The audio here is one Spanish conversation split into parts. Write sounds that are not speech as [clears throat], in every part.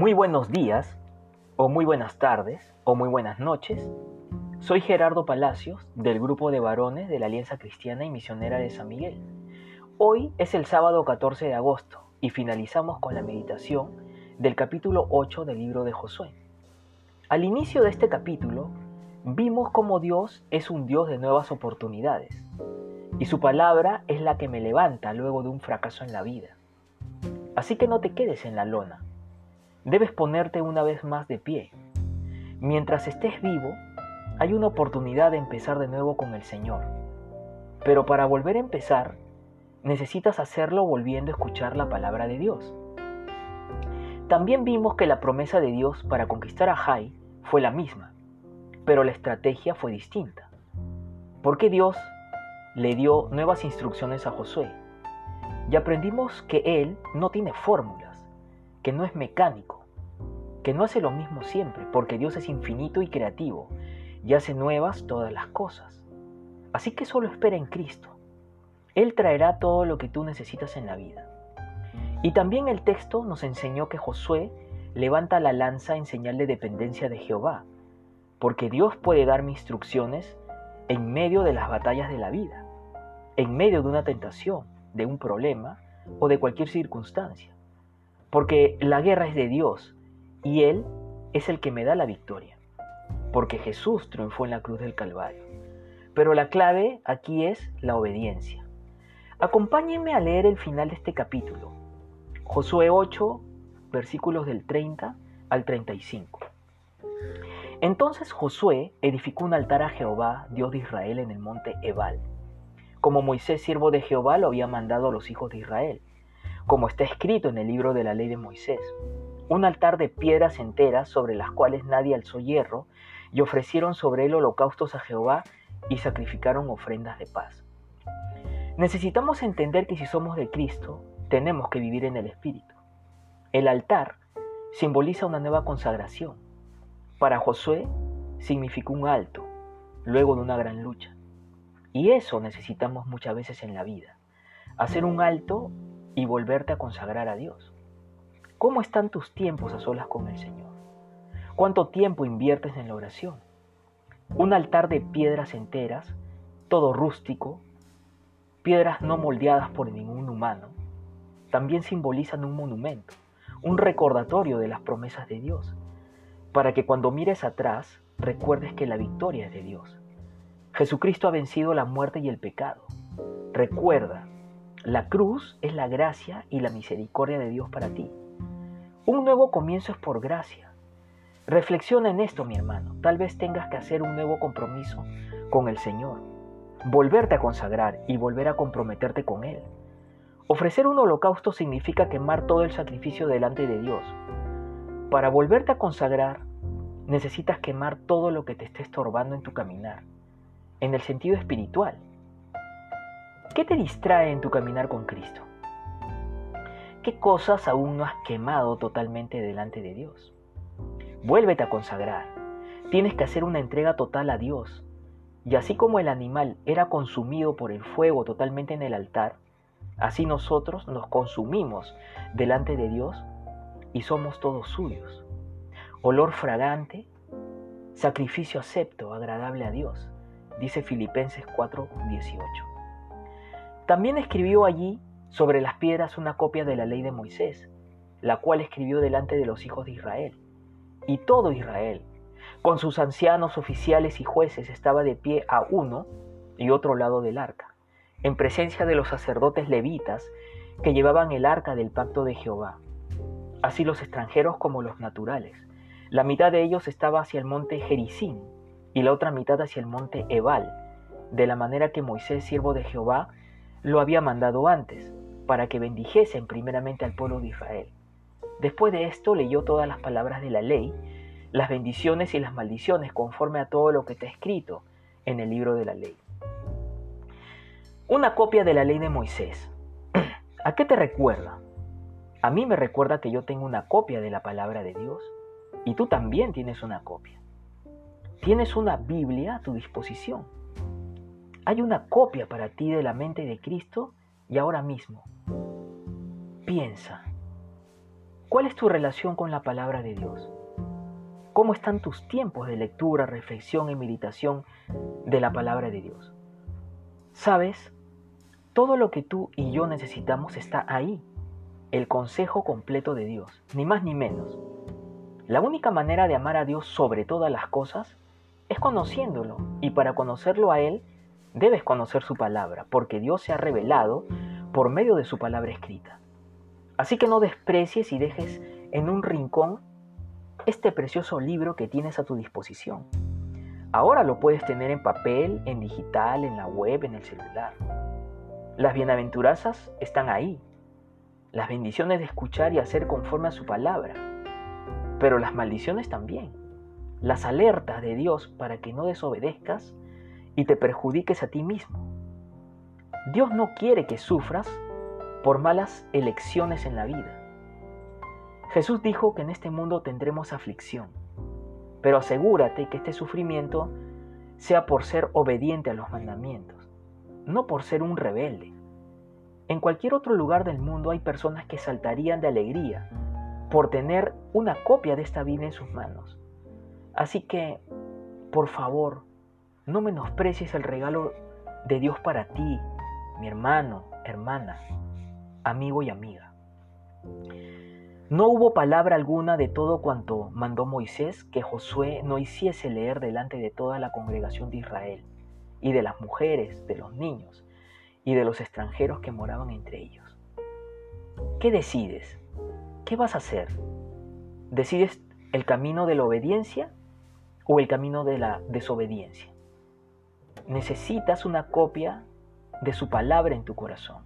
Muy buenos días, o muy buenas tardes, o muy buenas noches. Soy Gerardo Palacios, del grupo de varones de la Alianza Cristiana y Misionera de San Miguel. Hoy es el sábado 14 de agosto y finalizamos con la meditación del capítulo 8 del libro de Josué. Al inicio de este capítulo, vimos cómo Dios es un Dios de nuevas oportunidades y su palabra es la que me levanta luego de un fracaso en la vida. Así que no te quedes en la lona. Debes ponerte una vez más de pie. Mientras estés vivo, hay una oportunidad de empezar de nuevo con el Señor. Pero para volver a empezar, necesitas hacerlo volviendo a escuchar la palabra de Dios. También vimos que la promesa de Dios para conquistar a Jai fue la misma, pero la estrategia fue distinta. Porque Dios le dio nuevas instrucciones a Josué y aprendimos que Él no tiene fórmulas, que no es mecánico, que no hace lo mismo siempre, porque Dios es infinito y creativo y hace nuevas todas las cosas. Así que solo espera en Cristo. Él traerá todo lo que tú necesitas en la vida. Y también el texto nos enseñó que Josué levanta la lanza en señal de dependencia de Jehová, porque Dios puede darme instrucciones en medio de las batallas de la vida, en medio de una tentación, de un problema o de cualquier circunstancia. Porque la guerra es de Dios y Él es el que me da la victoria. Porque Jesús triunfó en la cruz del Calvario. Pero la clave aquí es la obediencia. Acompáñenme a leer el final de este capítulo. Josué 8, versículos del 30 al 35. Entonces Josué edificó un altar a Jehová, Dios de Israel, en el monte Ebal como Moisés, siervo de Jehová, lo había mandado a los hijos de Israel, como está escrito en el libro de la ley de Moisés. Un altar de piedras enteras sobre las cuales nadie alzó hierro, y ofrecieron sobre él holocaustos a Jehová y sacrificaron ofrendas de paz. Necesitamos entender que si somos de Cristo, tenemos que vivir en el Espíritu. El altar simboliza una nueva consagración. Para Josué significó un alto, luego de una gran lucha. Y eso necesitamos muchas veces en la vida. Hacer un alto y volverte a consagrar a Dios. ¿Cómo están tus tiempos a solas con el Señor? ¿Cuánto tiempo inviertes en la oración? Un altar de piedras enteras, todo rústico, piedras no moldeadas por ningún humano, también simbolizan un monumento, un recordatorio de las promesas de Dios, para que cuando mires atrás recuerdes que la victoria es de Dios Jesucristo ha vencido la muerte y el pecado. Recuerda, la cruz es la gracia y la misericordia de Dios para ti. Un nuevo comienzo es por gracia. Reflexiona en esto, mi hermano. Tal vez tengas que hacer un nuevo compromiso con el Señor. Volverte a consagrar y volver a comprometerte con Él. Ofrecer un holocausto significa quemar todo el sacrificio delante de Dios. Para volverte a consagrar, necesitas quemar todo lo que te esté estorbando en tu caminar en el sentido espiritual. ¿Qué te distrae en tu caminar con Cristo? ¿Qué cosas aún no has quemado totalmente delante de Dios? Vuélvete a consagrar. Tienes que hacer una entrega total a Dios. Y así como el animal era consumido por el fuego totalmente en el altar, así nosotros nos consumimos delante de Dios y somos todos suyos. Olor fragante, sacrificio acepto, agradable a Dios dice Filipenses 4:18. También escribió allí sobre las piedras una copia de la ley de Moisés, la cual escribió delante de los hijos de Israel. Y todo Israel, con sus ancianos, oficiales y jueces, estaba de pie a uno y otro lado del arca, en presencia de los sacerdotes levitas que llevaban el arca del pacto de Jehová, así los extranjeros como los naturales. La mitad de ellos estaba hacia el monte Jericín, y la otra mitad hacia el monte Ebal, de la manera que Moisés, siervo de Jehová, lo había mandado antes, para que bendijesen primeramente al pueblo de Israel. Después de esto leyó todas las palabras de la ley, las bendiciones y las maldiciones conforme a todo lo que está escrito en el libro de la ley. Una copia de la ley de Moisés. [clears throat] ¿A qué te recuerda? A mí me recuerda que yo tengo una copia de la palabra de Dios y tú también tienes una copia. Tienes una Biblia a tu disposición. Hay una copia para ti de la mente de Cristo y ahora mismo. Piensa, ¿Cuál es tu relación con la palabra de Dios? ¿Cómo están tus tiempos de lectura, reflexión y meditación de la palabra de Dios? ¿Sabes? Todo lo que tú y yo necesitamos está ahí, el consejo completo de Dios, ni más ni menos. La única manera de amar a Dios sobre todas las cosas es conociéndolo, y para conocerlo a Él debes conocer su palabra, porque Dios se ha revelado por medio de su palabra escrita. Así que no desprecies y dejes en un rincón este precioso libro que tienes a tu disposición. Ahora lo puedes tener en papel, en digital, en la web, en el celular. Las bienaventuranzas están ahí. Las bendiciones de escuchar y hacer conforme a su palabra. Pero las maldiciones también. Las alertas de Dios para que no desobedezcas y te perjudiques a ti mismo. Dios no quiere que sufras por malas elecciones en la vida. Jesús dijo que en este mundo tendremos aflicción, pero asegúrate que este sufrimiento sea por ser obediente a los mandamientos, no por ser un rebelde. En cualquier otro lugar del mundo hay personas que saltarían de alegría por tener una copia de esta Biblia en sus manos. Así que, por favor, no menosprecies el regalo de Dios para ti, mi hermano, hermana, amigo y amiga. No hubo palabra alguna de todo cuanto mandó Moisés que Josué no hiciese leer delante de toda la congregación de Israel, y de las mujeres, de los niños, y de los extranjeros que moraban entre ellos. ¿Qué decides? ¿Qué vas a hacer? ¿Decides el camino de la obediencia o el camino de la desobediencia? Necesitas una copia de su palabra en tu corazón.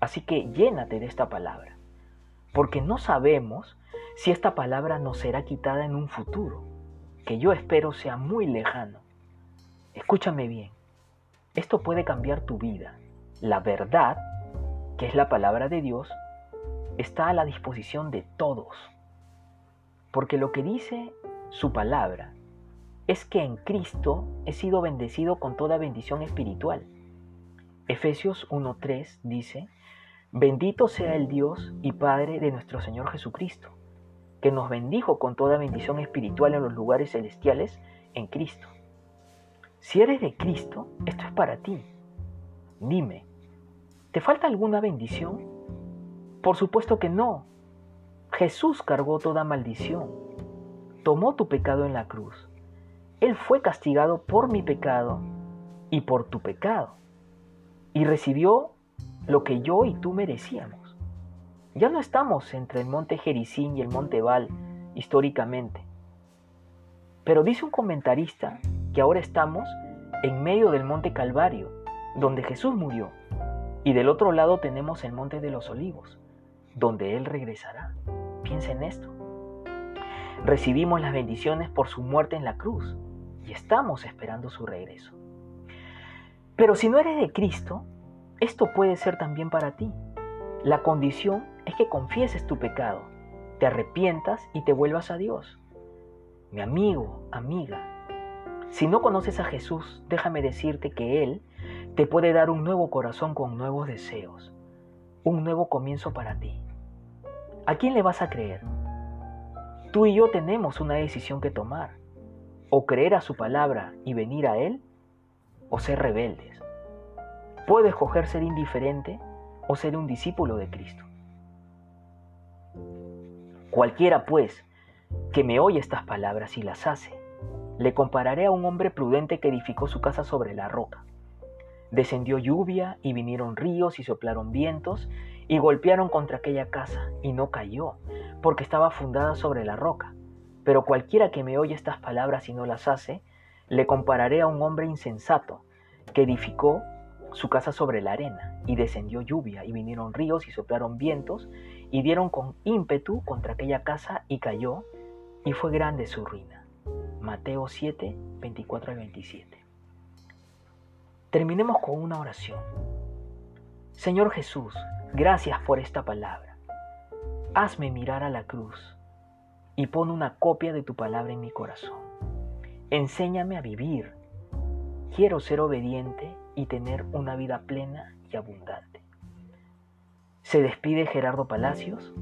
Así que llénate de esta palabra porque no sabemos si esta palabra nos será quitada en un futuro, que yo espero sea muy lejano. Escúchame bien, esto puede cambiar tu vida. La verdad, que es la palabra de Dios, está a la disposición de todos. Porque lo que dice su palabra es que en Cristo he sido bendecido con toda bendición espiritual. Efesios 1.3 dice, Bendito sea el Dios y Padre de nuestro Señor Jesucristo, que nos bendijo con toda bendición espiritual en los lugares celestiales en Cristo. Si eres de Cristo, esto es para ti. Dime, ¿te falta alguna bendición? Por supuesto que no. Jesús cargó toda maldición, tomó tu pecado en la cruz. Él fue castigado por mi pecado y por tu pecado, y recibió lo que yo y tú merecíamos. Ya no estamos entre el monte Jericín y el monte Val históricamente. Pero dice un comentarista que ahora estamos en medio del monte Calvario, donde Jesús murió, y del otro lado tenemos el monte de los olivos, donde Él regresará. Piensa en esto. Recibimos las bendiciones por su muerte en la cruz y estamos esperando su regreso. Pero si no eres de Cristo, esto puede ser también para ti. La condición es que confieses tu pecado, te arrepientas y te vuelvas a Dios. Mi amigo, amiga, si no conoces a Jesús, déjame decirte que Él te puede dar un nuevo corazón con nuevos deseos, un nuevo comienzo para ti. ¿A quién le vas a creer? Tú y yo tenemos una decisión que tomar, o creer a su palabra y venir a Él, o ser rebeldes. Puede escoger ser indiferente o ser un discípulo de Cristo. Cualquiera, pues, que me oye estas palabras y las hace, le compararé a un hombre prudente que edificó su casa sobre la roca. Descendió lluvia y vinieron ríos y soplaron vientos y golpearon contra aquella casa y no cayó, porque estaba fundada sobre la roca. Pero cualquiera que me oye estas palabras y no las hace, le compararé a un hombre insensato que edificó su casa sobre la arena, y descendió lluvia, y vinieron ríos, y soplaron vientos, y dieron con ímpetu contra aquella casa, y cayó, y fue grande su ruina. Mateo 7, 24 y 27. Terminemos con una oración. Señor Jesús, gracias por esta palabra. Hazme mirar a la cruz y pon una copia de tu palabra en mi corazón. Enséñame a vivir. Quiero ser obediente y tener una vida plena y abundante. Se despide Gerardo Palacios.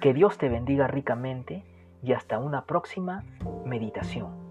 Que Dios te bendiga ricamente y hasta una próxima meditación.